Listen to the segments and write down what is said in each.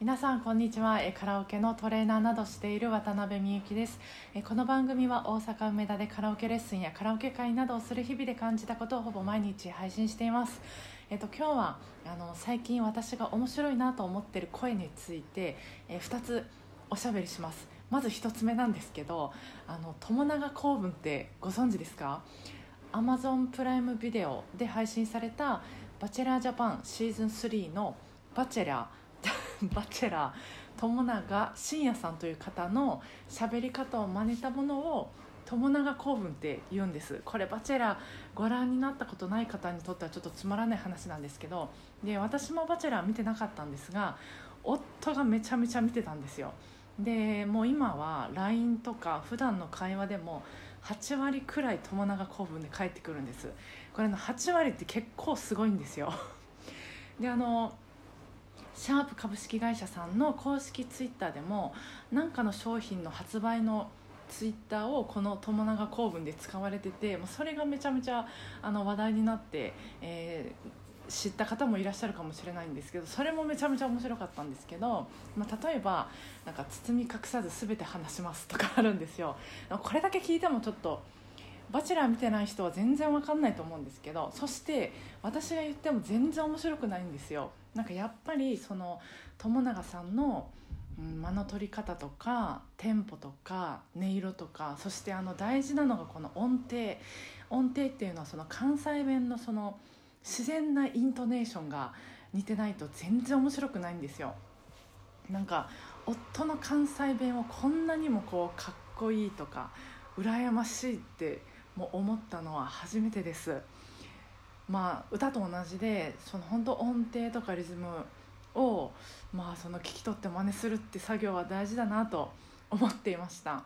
皆さんこんにちは。カラオケのトレーナーなどしている渡辺美幸です。この番組は大阪梅田でカラオケレッスンやカラオケ会などをする日々で感じたことをほぼ毎日配信しています。えっと今日はあの最近私が面白いなと思ってる声についてえ2つおしゃべりします。まず1つ目なんですけどあの友永公文ってご存知ですか？Amazon プライムビデオで配信された「バチェラージャパンシーズン3の「バチェラー」バチェラー友永信也さんという方の喋り方を真似たものを友永公文って言うんです。これバチェラーご覧になったことない方にとってはちょっとつまらない話なんですけどで私もバチェラー見てなかったんですが夫がめちゃめちゃ見てたんですよ。でもう今は LINE とか普段の会話でも8割くらい友永公文で返ってくるんです。これの8割って結構すごいんですよ。であのシャープ株式会社さんの公式ツイッターでも何かの商品の発売のツイッターをこの友永公文で使われててもうそれがめちゃめちゃあの話題になって、えー、知った方もいらっしゃるかもしれないんですけどそれもめちゃめちゃ面白かったんですけど、まあ、例えばなんか包み隠さず全て話しますとかあるんですよ。これだけ聞いてもちょっとバチェラー見てない人は全然わかんないと思うんですけどそして私が言っても全然面白くないんですよ。なんかやっぱりその友永さんの間の取り方とかテンポとか音色とかそしてあの大事なのがこの音程。音程っていうのはその関西弁のその自然なイントネーションが似てないと全然面白くないんですよ。なんか夫の関西弁をこんなにもこうかっこいいとか羨ましいっても思ったのは初めてです。まあ歌と同じでその本当音程とかリズムをまあその聞き取って真似するって作業は大事だなと思っていました。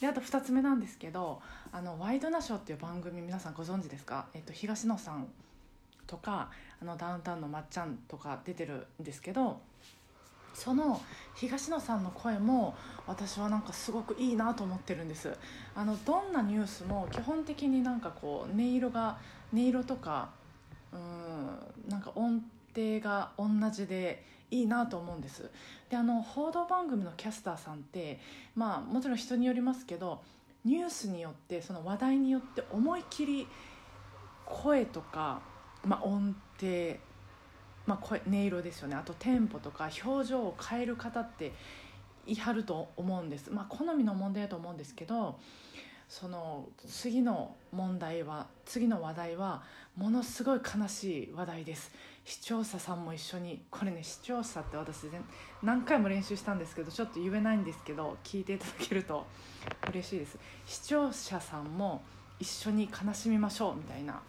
であと2つ目なんですけど「あのワイドナショー」っていう番組皆さんご存知ですか、えっと、東野さんとかあのダウンタウンのまっちゃんとか出てるんですけどその東野さんの声も私はなんかすごくいいなと思ってるんです。あのどんなニュースも基本的になんかこう音色が音色とかうんなんか音程が同じでいいなと思うんです。であの報道番組のキャスターさんってまあもちろん人によりますけどニュースによってその話題によって思い切り声とか、まあ、音程まあ、声音色ですよね。あとテンポとか表情を変える方っていはると思うんです、まあ、好みの問題だと思うんですけどその次の問題は次の話題はものすごい悲しい話題です。視聴者さんも一緒にこれね視聴者って私何回も練習したんですけどちょっと言えないんですけど聞いていただけると嬉しいです。視聴者さんも一緒に悲しみましょうみたいな。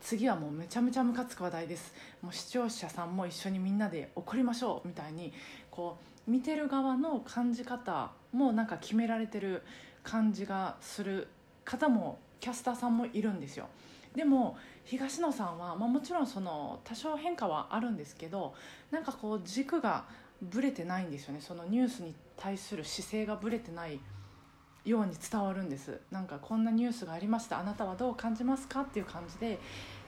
次はもうめちゃめちゃムカつく話題です。もう視聴者さんも一緒にみんなで怒りましょうみたいにこう見てる側の感じ方もなんか決められてる感じがする方もキャスターさんもいるんですよ。でも東野さんは、まあ、もちろんその多少変化はあるんですけどなんかこう軸がぶれてないんですよね。そのニュースに対する姿勢がぶれてないように伝わるんです。なんかこんなニュースがありました。あなたはどう感じますかっていう感じで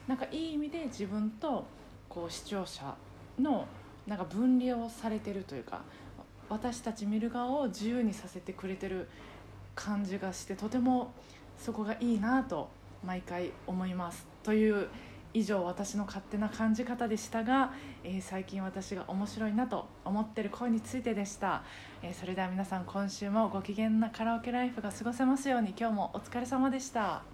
なんかいい意味で自分とこう視聴者のなんか分離をされてるというか私たち見る側を自由にさせてくれてる感じがしてとてもそこがいいなと毎回思います。という以上私の勝手な感じ方でしたが、えー、最近私が面白いなと思ってる声についてでした、えー、それでは皆さん今週もご機嫌なカラオケライフが過ごせますように今日もお疲れ様でした。